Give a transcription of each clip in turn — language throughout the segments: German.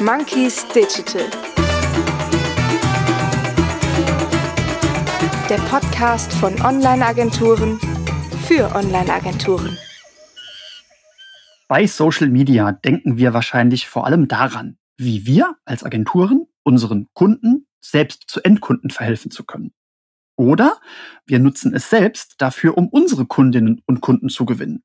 Monkeys Digital. Der Podcast von Online-Agenturen für Online-Agenturen. Bei Social Media denken wir wahrscheinlich vor allem daran, wie wir als Agenturen unseren Kunden selbst zu Endkunden verhelfen zu können. Oder wir nutzen es selbst dafür, um unsere Kundinnen und Kunden zu gewinnen.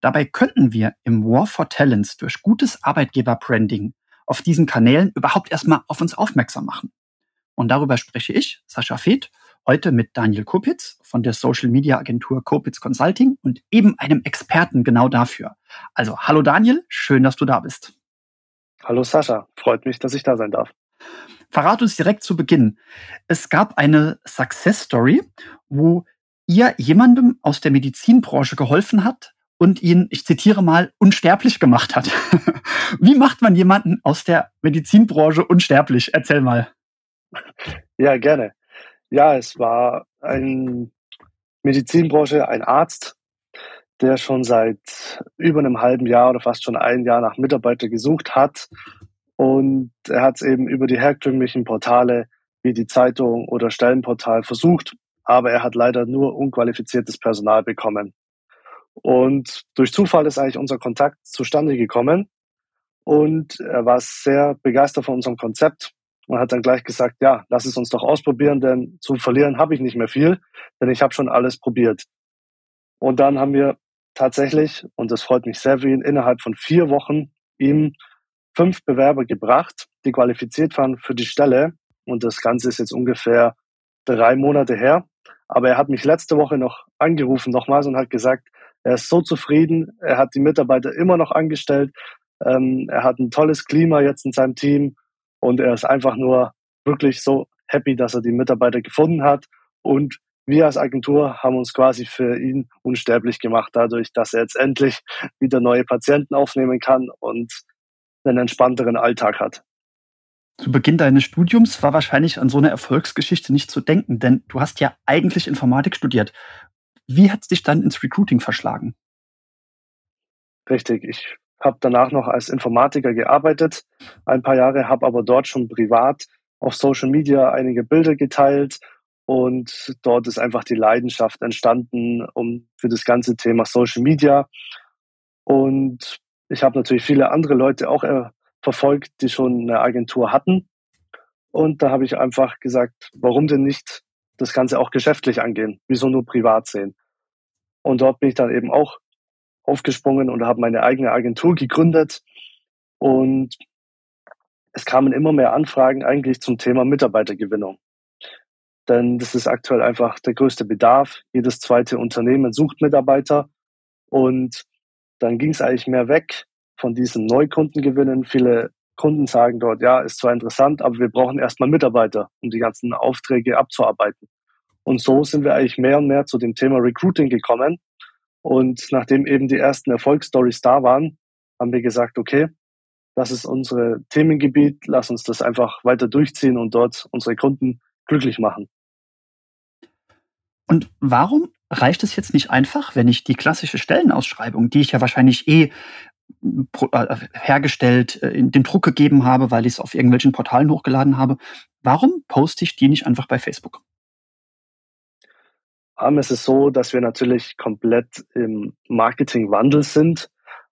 Dabei könnten wir im War for Talents durch gutes Arbeitgeberbranding auf diesen Kanälen überhaupt erstmal auf uns aufmerksam machen. Und darüber spreche ich, Sascha Feth, heute mit Daniel Kopitz von der Social Media Agentur Kopitz Consulting und eben einem Experten genau dafür. Also, hallo Daniel, schön, dass du da bist. Hallo Sascha, freut mich, dass ich da sein darf. Verrat uns direkt zu Beginn. Es gab eine Success Story, wo ihr jemandem aus der Medizinbranche geholfen hat und ihn, ich zitiere mal, unsterblich gemacht hat. Wie macht man jemanden aus der Medizinbranche unsterblich? Erzähl mal. Ja, gerne. Ja, es war ein Medizinbranche, ein Arzt, der schon seit über einem halben Jahr oder fast schon ein Jahr nach Mitarbeiter gesucht hat. Und er hat es eben über die herkömmlichen Portale wie die Zeitung oder Stellenportal versucht, aber er hat leider nur unqualifiziertes Personal bekommen. Und durch Zufall ist eigentlich unser Kontakt zustande gekommen. Und er war sehr begeistert von unserem Konzept und hat dann gleich gesagt, ja, lass es uns doch ausprobieren, denn zu verlieren habe ich nicht mehr viel, denn ich habe schon alles probiert. Und dann haben wir tatsächlich, und das freut mich sehr für ihn, innerhalb von vier Wochen ihm fünf Bewerber gebracht, die qualifiziert waren für die Stelle. Und das Ganze ist jetzt ungefähr drei Monate her. Aber er hat mich letzte Woche noch angerufen nochmals und hat gesagt, er ist so zufrieden, er hat die Mitarbeiter immer noch angestellt, ähm, er hat ein tolles Klima jetzt in seinem Team und er ist einfach nur wirklich so happy, dass er die Mitarbeiter gefunden hat. Und wir als Agentur haben uns quasi für ihn unsterblich gemacht, dadurch, dass er jetzt endlich wieder neue Patienten aufnehmen kann und einen entspannteren Alltag hat. Zu Beginn deines Studiums war wahrscheinlich an so eine Erfolgsgeschichte nicht zu denken, denn du hast ja eigentlich Informatik studiert. Wie hat es dich dann ins Recruiting verschlagen? Richtig, ich habe danach noch als Informatiker gearbeitet, ein paar Jahre, habe aber dort schon privat auf Social Media einige Bilder geteilt und dort ist einfach die Leidenschaft entstanden um für das ganze Thema Social Media und ich habe natürlich viele andere Leute auch äh, verfolgt, die schon eine Agentur hatten und da habe ich einfach gesagt, warum denn nicht das Ganze auch geschäftlich angehen? Wieso nur privat sehen? Und dort bin ich dann eben auch aufgesprungen und habe meine eigene Agentur gegründet. Und es kamen immer mehr Anfragen eigentlich zum Thema Mitarbeitergewinnung. Denn das ist aktuell einfach der größte Bedarf. Jedes zweite Unternehmen sucht Mitarbeiter. Und dann ging es eigentlich mehr weg von diesem Neukundengewinnen. Viele Kunden sagen dort, ja, ist zwar interessant, aber wir brauchen erstmal Mitarbeiter, um die ganzen Aufträge abzuarbeiten. Und so sind wir eigentlich mehr und mehr zu dem Thema Recruiting gekommen und nachdem eben die ersten Erfolgsstories da waren, haben wir gesagt, okay, das ist unser Themengebiet, lass uns das einfach weiter durchziehen und dort unsere Kunden glücklich machen. Und warum reicht es jetzt nicht einfach, wenn ich die klassische Stellenausschreibung, die ich ja wahrscheinlich eh äh, hergestellt, äh, in den Druck gegeben habe, weil ich es auf irgendwelchen Portalen hochgeladen habe, warum poste ich die nicht einfach bei Facebook? Haben, ist es so, dass wir natürlich komplett im Marketingwandel sind,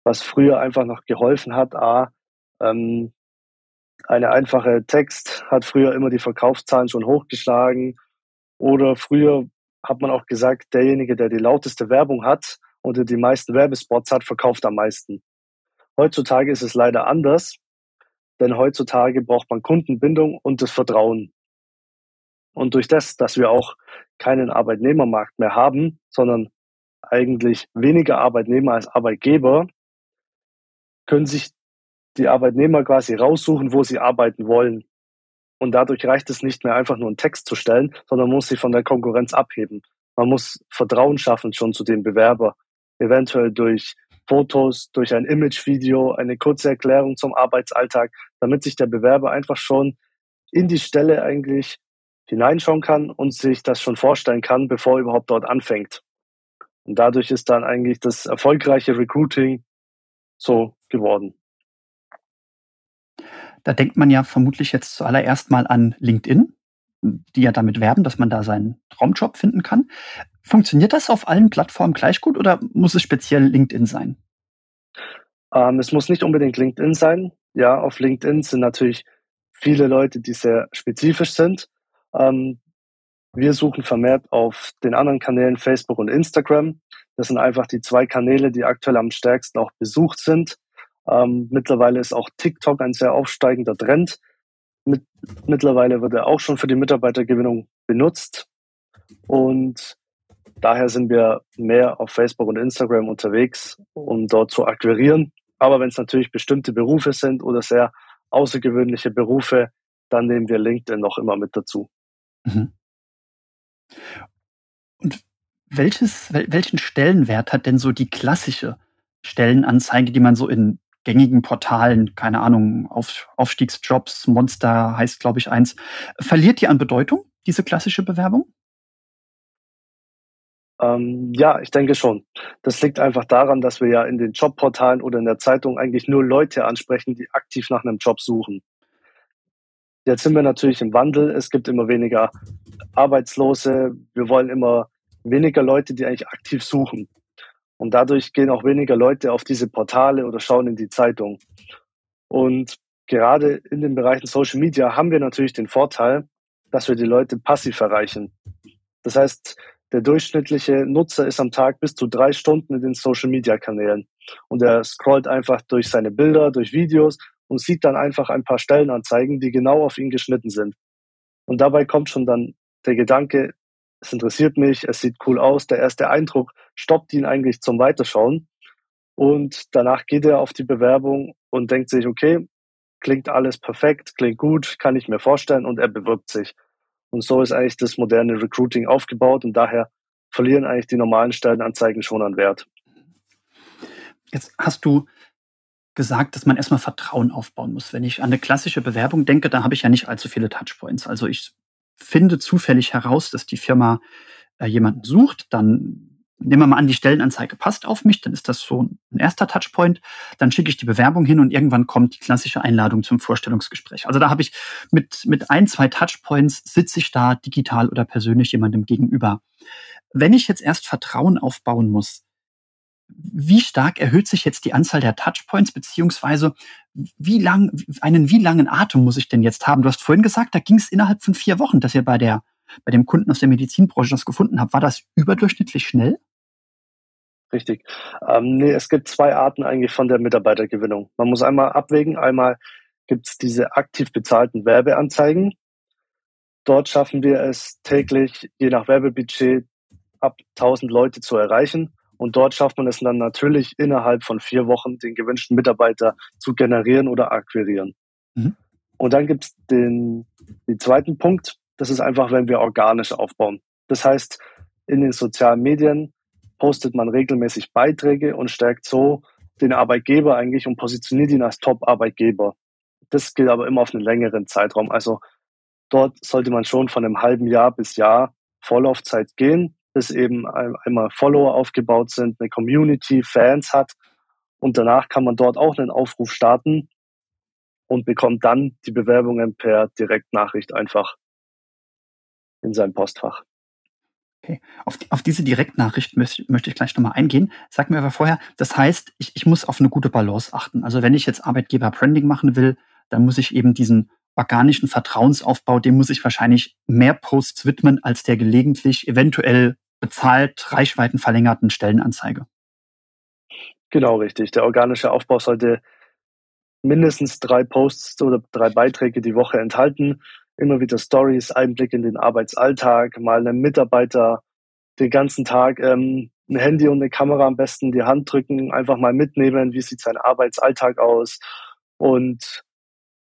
was früher einfach noch geholfen hat. A, ähm, eine einfache Text hat früher immer die Verkaufszahlen schon hochgeschlagen. Oder früher hat man auch gesagt, derjenige, der die lauteste Werbung hat oder die meisten Werbespots hat, verkauft am meisten. Heutzutage ist es leider anders, denn heutzutage braucht man Kundenbindung und das Vertrauen. Und durch das, dass wir auch keinen Arbeitnehmermarkt mehr haben, sondern eigentlich weniger Arbeitnehmer als Arbeitgeber, können sich die Arbeitnehmer quasi raussuchen, wo sie arbeiten wollen. Und dadurch reicht es nicht mehr einfach nur einen Text zu stellen, sondern muss sich von der Konkurrenz abheben. Man muss Vertrauen schaffen schon zu dem Bewerber. Eventuell durch Fotos, durch ein Imagevideo, eine kurze Erklärung zum Arbeitsalltag, damit sich der Bewerber einfach schon in die Stelle eigentlich hineinschauen kann und sich das schon vorstellen kann, bevor er überhaupt dort anfängt. Und dadurch ist dann eigentlich das erfolgreiche Recruiting so geworden. Da denkt man ja vermutlich jetzt zuallererst mal an LinkedIn, die ja damit werben, dass man da seinen Traumjob finden kann. Funktioniert das auf allen Plattformen gleich gut oder muss es speziell LinkedIn sein? Ähm, es muss nicht unbedingt LinkedIn sein. Ja, auf LinkedIn sind natürlich viele Leute, die sehr spezifisch sind. Ähm, wir suchen vermehrt auf den anderen Kanälen Facebook und Instagram. Das sind einfach die zwei Kanäle, die aktuell am stärksten auch besucht sind. Ähm, mittlerweile ist auch TikTok ein sehr aufsteigender Trend. Mit, mittlerweile wird er auch schon für die Mitarbeitergewinnung benutzt. Und daher sind wir mehr auf Facebook und Instagram unterwegs, um dort zu akquirieren. Aber wenn es natürlich bestimmte Berufe sind oder sehr außergewöhnliche Berufe, dann nehmen wir LinkedIn noch immer mit dazu. Mhm. Und welches, welchen Stellenwert hat denn so die klassische Stellenanzeige, die man so in gängigen Portalen, keine Ahnung, Auf, Aufstiegsjobs, Monster heißt, glaube ich, eins, verliert die an Bedeutung, diese klassische Bewerbung? Ähm, ja, ich denke schon. Das liegt einfach daran, dass wir ja in den Jobportalen oder in der Zeitung eigentlich nur Leute ansprechen, die aktiv nach einem Job suchen. Jetzt sind wir natürlich im Wandel. Es gibt immer weniger Arbeitslose. Wir wollen immer weniger Leute, die eigentlich aktiv suchen. Und dadurch gehen auch weniger Leute auf diese Portale oder schauen in die Zeitung. Und gerade in den Bereichen Social Media haben wir natürlich den Vorteil, dass wir die Leute passiv erreichen. Das heißt, der durchschnittliche Nutzer ist am Tag bis zu drei Stunden in den Social Media Kanälen. Und er scrollt einfach durch seine Bilder, durch Videos und sieht dann einfach ein paar Stellenanzeigen, die genau auf ihn geschnitten sind. Und dabei kommt schon dann der Gedanke, es interessiert mich, es sieht cool aus. Der erste Eindruck stoppt ihn eigentlich zum Weiterschauen. Und danach geht er auf die Bewerbung und denkt sich, okay, klingt alles perfekt, klingt gut, kann ich mir vorstellen und er bewirbt sich. Und so ist eigentlich das moderne Recruiting aufgebaut und daher verlieren eigentlich die normalen Stellenanzeigen schon an Wert. Jetzt hast du gesagt, dass man erstmal Vertrauen aufbauen muss. Wenn ich an eine klassische Bewerbung denke, da habe ich ja nicht allzu viele Touchpoints. Also ich finde zufällig heraus, dass die Firma äh, jemanden sucht, dann nehmen wir mal an, die Stellenanzeige passt auf mich, dann ist das so ein erster Touchpoint. Dann schicke ich die Bewerbung hin und irgendwann kommt die klassische Einladung zum Vorstellungsgespräch. Also da habe ich mit, mit ein, zwei Touchpoints sitze ich da digital oder persönlich jemandem gegenüber. Wenn ich jetzt erst Vertrauen aufbauen muss, wie stark erhöht sich jetzt die Anzahl der Touchpoints, beziehungsweise wie lang, einen wie langen Atem muss ich denn jetzt haben? Du hast vorhin gesagt, da ging es innerhalb von vier Wochen, dass ihr bei der, bei dem Kunden aus der Medizinbranche das gefunden habt. War das überdurchschnittlich schnell? Richtig. Ähm, nee, es gibt zwei Arten eigentlich von der Mitarbeitergewinnung. Man muss einmal abwägen, einmal gibt es diese aktiv bezahlten Werbeanzeigen. Dort schaffen wir es täglich, je nach Werbebudget, ab 1000 Leute zu erreichen. Und dort schafft man es dann natürlich innerhalb von vier Wochen, den gewünschten Mitarbeiter zu generieren oder akquirieren. Mhm. Und dann gibt es den, den zweiten Punkt, das ist einfach, wenn wir organisch aufbauen. Das heißt, in den sozialen Medien postet man regelmäßig Beiträge und stärkt so den Arbeitgeber eigentlich und positioniert ihn als Top-Arbeitgeber. Das gilt aber immer auf einen längeren Zeitraum. Also dort sollte man schon von einem halben Jahr bis Jahr Vorlaufzeit gehen bis eben einmal Follower aufgebaut sind, eine Community, Fans hat. Und danach kann man dort auch einen Aufruf starten und bekommt dann die Bewerbungen per Direktnachricht einfach in sein Postfach. Okay. Auf, die, auf diese Direktnachricht möchte, möchte ich gleich nochmal eingehen. Sag mir aber vorher, das heißt, ich, ich muss auf eine gute Balance achten. Also wenn ich jetzt Arbeitgeber-Branding machen will, dann muss ich eben diesen organischen Vertrauensaufbau, dem muss ich wahrscheinlich mehr Posts widmen, als der gelegentlich eventuell bezahlt Reichweiten verlängerten Stellenanzeige. Genau, richtig. Der organische Aufbau sollte mindestens drei Posts oder drei Beiträge die Woche enthalten. Immer wieder Stories, Einblick in den Arbeitsalltag, mal einem Mitarbeiter den ganzen Tag ähm, ein Handy und eine Kamera am besten die Hand drücken, einfach mal mitnehmen, wie sieht sein Arbeitsalltag aus. Und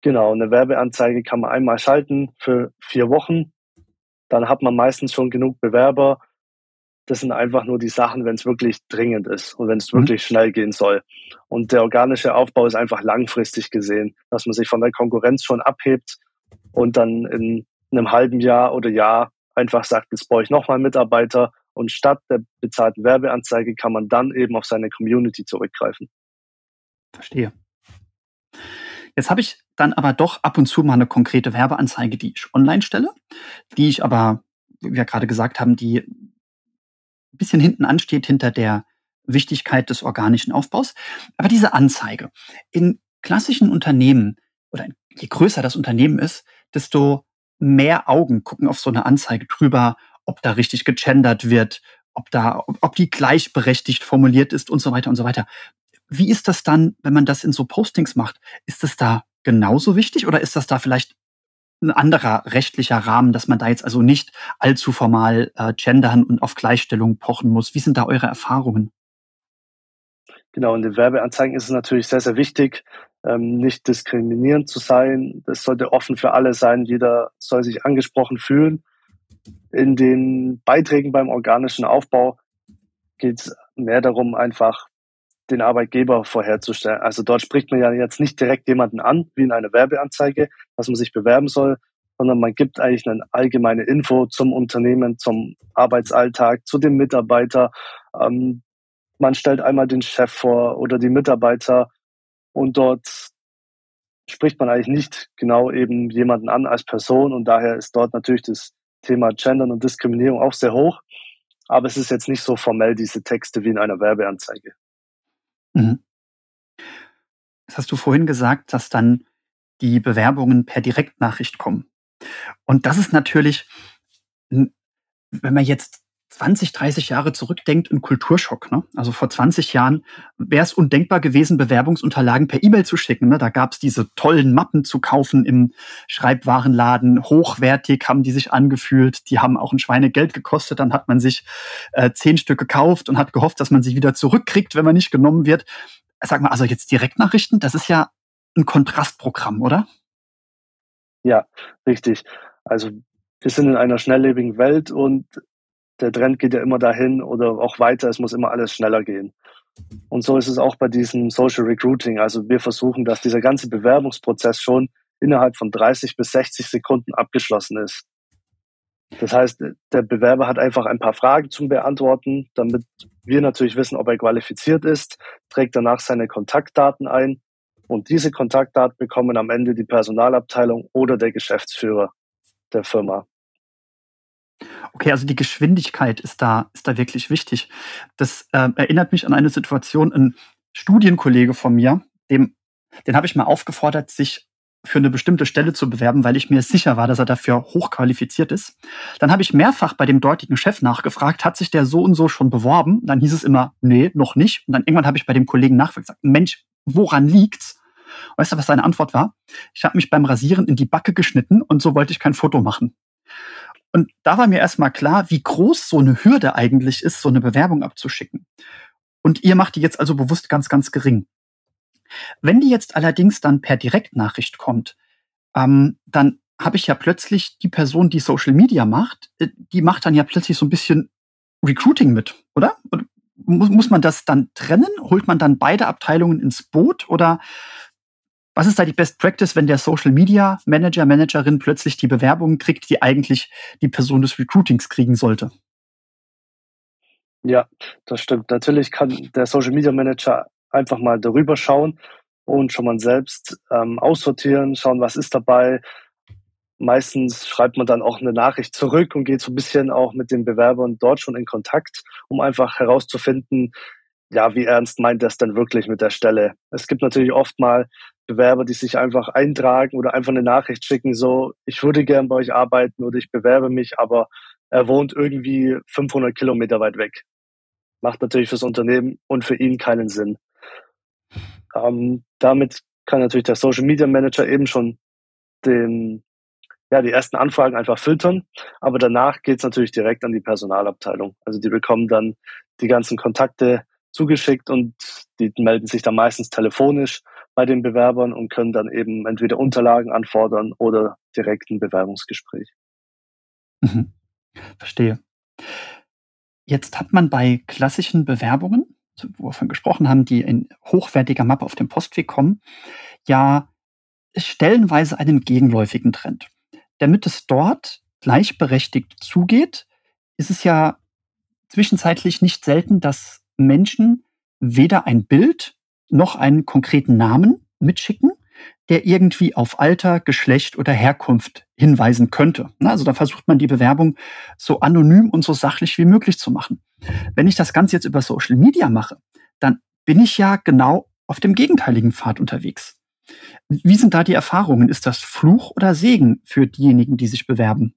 genau, eine Werbeanzeige kann man einmal schalten für vier Wochen. Dann hat man meistens schon genug Bewerber das sind einfach nur die Sachen, wenn es wirklich dringend ist und wenn es mhm. wirklich schnell gehen soll. Und der organische Aufbau ist einfach langfristig gesehen, dass man sich von der Konkurrenz schon abhebt und dann in einem halben Jahr oder Jahr einfach sagt, jetzt brauche ich nochmal Mitarbeiter und statt der bezahlten Werbeanzeige kann man dann eben auf seine Community zurückgreifen. Verstehe. Jetzt habe ich dann aber doch ab und zu mal eine konkrete Werbeanzeige, die ich online stelle, die ich aber, wie wir gerade gesagt haben, die ein bisschen hinten ansteht hinter der Wichtigkeit des organischen Aufbaus. Aber diese Anzeige in klassischen Unternehmen oder je größer das Unternehmen ist, desto mehr Augen gucken auf so eine Anzeige drüber, ob da richtig gegendert wird, ob da, ob die gleichberechtigt formuliert ist und so weiter und so weiter. Wie ist das dann, wenn man das in so Postings macht? Ist das da genauso wichtig oder ist das da vielleicht ein anderer rechtlicher Rahmen, dass man da jetzt also nicht allzu formal äh, gendern und auf Gleichstellung pochen muss? Wie sind da eure Erfahrungen? Genau, in den Werbeanzeigen ist es natürlich sehr, sehr wichtig, ähm, nicht diskriminierend zu sein. Das sollte offen für alle sein. Jeder soll sich angesprochen fühlen. In den Beiträgen beim organischen Aufbau geht es mehr darum, einfach den Arbeitgeber vorherzustellen. Also dort spricht man ja jetzt nicht direkt jemanden an, wie in einer Werbeanzeige, dass man sich bewerben soll, sondern man gibt eigentlich eine allgemeine Info zum Unternehmen, zum Arbeitsalltag, zu dem Mitarbeiter. Ähm, man stellt einmal den Chef vor oder die Mitarbeiter und dort spricht man eigentlich nicht genau eben jemanden an als Person und daher ist dort natürlich das Thema Gendern und Diskriminierung auch sehr hoch. Aber es ist jetzt nicht so formell, diese Texte wie in einer Werbeanzeige. Mhm. Das hast du vorhin gesagt, dass dann die Bewerbungen per Direktnachricht kommen. Und das ist natürlich, wenn man jetzt 20, 30 Jahre zurückdenkt, ein Kulturschock. Ne? Also vor 20 Jahren wäre es undenkbar gewesen, Bewerbungsunterlagen per E-Mail zu schicken. Ne? Da gab es diese tollen Mappen zu kaufen im Schreibwarenladen. Hochwertig haben die sich angefühlt. Die haben auch ein Schweinegeld gekostet. Dann hat man sich äh, zehn Stück gekauft und hat gehofft, dass man sie wieder zurückkriegt, wenn man nicht genommen wird. Sag mal, also jetzt Direktnachrichten, das ist ja ein Kontrastprogramm, oder? Ja, richtig. Also wir sind in einer schnelllebigen Welt und der Trend geht ja immer dahin oder auch weiter, es muss immer alles schneller gehen. Und so ist es auch bei diesem Social Recruiting. Also wir versuchen, dass dieser ganze Bewerbungsprozess schon innerhalb von 30 bis 60 Sekunden abgeschlossen ist. Das heißt, der Bewerber hat einfach ein paar Fragen zum Beantworten, damit wir natürlich wissen, ob er qualifiziert ist, trägt danach seine Kontaktdaten ein und diese Kontaktdaten bekommen am Ende die Personalabteilung oder der Geschäftsführer der Firma. Okay, also die Geschwindigkeit ist da, ist da wirklich wichtig. Das äh, erinnert mich an eine Situation, ein Studienkollege von mir, dem, den habe ich mal aufgefordert, sich für eine bestimmte Stelle zu bewerben, weil ich mir sicher war, dass er dafür hochqualifiziert ist. Dann habe ich mehrfach bei dem dortigen Chef nachgefragt, hat sich der so und so schon beworben? Dann hieß es immer, nee, noch nicht. Und dann irgendwann habe ich bei dem Kollegen nachgefragt, Mensch, woran liegt's? Weißt du, was seine Antwort war? Ich habe mich beim Rasieren in die Backe geschnitten und so wollte ich kein Foto machen. Und da war mir erstmal klar, wie groß so eine Hürde eigentlich ist, so eine Bewerbung abzuschicken. Und ihr macht die jetzt also bewusst ganz, ganz gering. Wenn die jetzt allerdings dann per Direktnachricht kommt, ähm, dann habe ich ja plötzlich die Person, die Social Media macht, äh, die macht dann ja plötzlich so ein bisschen Recruiting mit, oder? Muss, muss man das dann trennen? Holt man dann beide Abteilungen ins Boot? Oder was ist da die Best Practice, wenn der Social Media Manager, Managerin plötzlich die Bewerbungen kriegt, die eigentlich die Person des Recruitings kriegen sollte? Ja, das stimmt. Natürlich kann der Social Media Manager einfach mal darüber schauen und schon mal selbst ähm, aussortieren, schauen, was ist dabei. Meistens schreibt man dann auch eine Nachricht zurück und geht so ein bisschen auch mit den Bewerbern dort schon in Kontakt, um einfach herauszufinden, ja, wie ernst meint das denn wirklich mit der Stelle? Es gibt natürlich oft mal Bewerber, die sich einfach eintragen oder einfach eine Nachricht schicken, so, ich würde gern bei euch arbeiten oder ich bewerbe mich, aber er wohnt irgendwie 500 Kilometer weit weg. Macht natürlich fürs Unternehmen und für ihn keinen Sinn. Ähm, damit kann natürlich der Social Media Manager eben schon den, ja, die ersten Anfragen einfach filtern, aber danach geht's natürlich direkt an die Personalabteilung. Also die bekommen dann die ganzen Kontakte zugeschickt und die melden sich dann meistens telefonisch bei den Bewerbern und können dann eben entweder Unterlagen anfordern oder direkt ein Bewerbungsgespräch. Mhm. Verstehe. Jetzt hat man bei klassischen Bewerbungen, wo wir von gesprochen haben, die in hochwertiger Mappe auf dem Postweg kommen, ja stellenweise einen gegenläufigen Trend. Damit es dort gleichberechtigt zugeht, ist es ja zwischenzeitlich nicht selten, dass Menschen weder ein Bild noch einen konkreten Namen mitschicken, der irgendwie auf Alter, Geschlecht oder Herkunft hinweisen könnte. Also da versucht man die Bewerbung so anonym und so sachlich wie möglich zu machen. Wenn ich das Ganze jetzt über Social Media mache, dann bin ich ja genau auf dem gegenteiligen Pfad unterwegs. Wie sind da die Erfahrungen? Ist das Fluch oder Segen für diejenigen, die sich bewerben?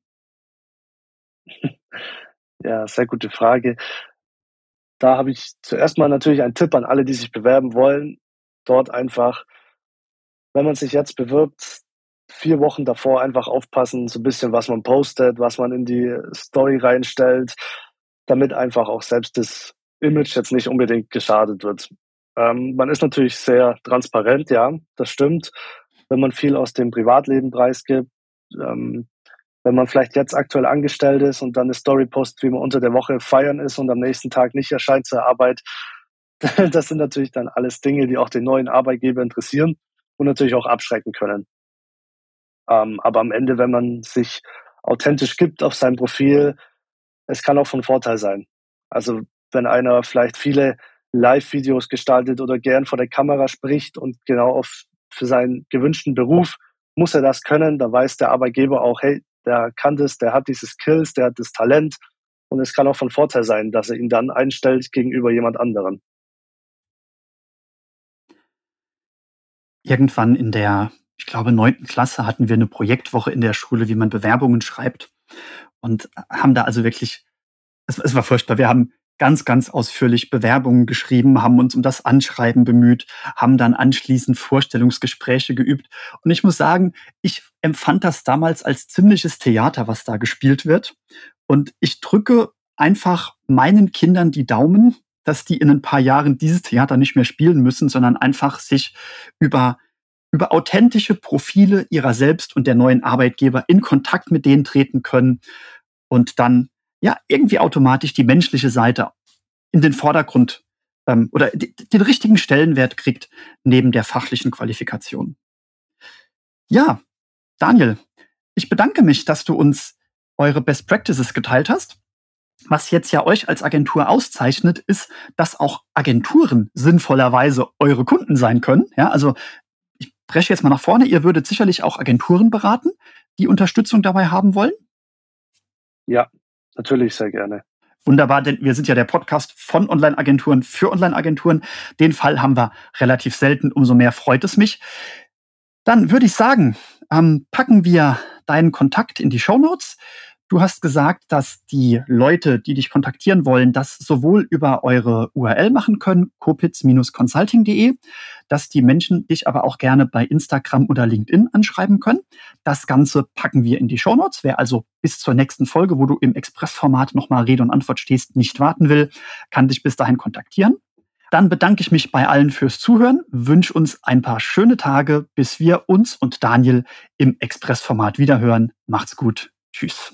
Ja, sehr gute Frage. Da habe ich zuerst mal natürlich einen Tipp an alle, die sich bewerben wollen. Dort einfach, wenn man sich jetzt bewirbt, vier Wochen davor einfach aufpassen, so ein bisschen, was man postet, was man in die Story reinstellt, damit einfach auch selbst das Image jetzt nicht unbedingt geschadet wird. Ähm, man ist natürlich sehr transparent, ja, das stimmt. Wenn man viel aus dem Privatleben preisgibt, ähm, wenn man vielleicht jetzt aktuell angestellt ist und dann eine Story postet, wie man unter der Woche feiern ist und am nächsten Tag nicht erscheint zur Arbeit, das sind natürlich dann alles Dinge, die auch den neuen Arbeitgeber interessieren und natürlich auch abschrecken können. Ähm, aber am Ende, wenn man sich authentisch gibt auf seinem Profil, es kann auch von Vorteil sein. Also wenn einer vielleicht viele Live-Videos gestaltet oder gern vor der Kamera spricht und genau auf, für seinen gewünschten Beruf muss er das können, da weiß der Arbeitgeber auch, hey, der kann das, der hat diese Skills, der hat das Talent und es kann auch von Vorteil sein, dass er ihn dann einstellt gegenüber jemand anderem. Irgendwann in der, ich glaube, neunten Klasse hatten wir eine Projektwoche in der Schule, wie man Bewerbungen schreibt und haben da also wirklich, es, es war furchtbar. Wir haben ganz, ganz ausführlich Bewerbungen geschrieben, haben uns um das Anschreiben bemüht, haben dann anschließend Vorstellungsgespräche geübt. Und ich muss sagen, ich empfand das damals als ziemliches Theater, was da gespielt wird. Und ich drücke einfach meinen Kindern die Daumen, dass die in ein paar Jahren dieses Theater nicht mehr spielen müssen, sondern einfach sich über über authentische Profile ihrer selbst und der neuen Arbeitgeber in Kontakt mit denen treten können und dann ja irgendwie automatisch die menschliche Seite in den Vordergrund ähm, oder den richtigen Stellenwert kriegt neben der fachlichen Qualifikation. Ja, Daniel, ich bedanke mich, dass du uns eure Best Practices geteilt hast. Was jetzt ja euch als Agentur auszeichnet, ist, dass auch Agenturen sinnvollerweise eure Kunden sein können. Ja, also ich breche jetzt mal nach vorne. Ihr würdet sicherlich auch Agenturen beraten, die Unterstützung dabei haben wollen. Ja, Natürlich, sehr gerne. Wunderbar, denn wir sind ja der Podcast von Online-Agenturen für Online-Agenturen. Den Fall haben wir relativ selten, umso mehr freut es mich. Dann würde ich sagen, ähm, packen wir deinen Kontakt in die Show Notes. Du hast gesagt, dass die Leute, die dich kontaktieren wollen, das sowohl über eure URL machen können, kopitz-consulting.de, dass die Menschen dich aber auch gerne bei Instagram oder LinkedIn anschreiben können. Das Ganze packen wir in die Show Notes. Wer also bis zur nächsten Folge, wo du im Expressformat nochmal Rede und Antwort stehst, nicht warten will, kann dich bis dahin kontaktieren. Dann bedanke ich mich bei allen fürs Zuhören, wünsche uns ein paar schöne Tage, bis wir uns und Daniel im Expressformat wiederhören. Macht's gut. Tschüss.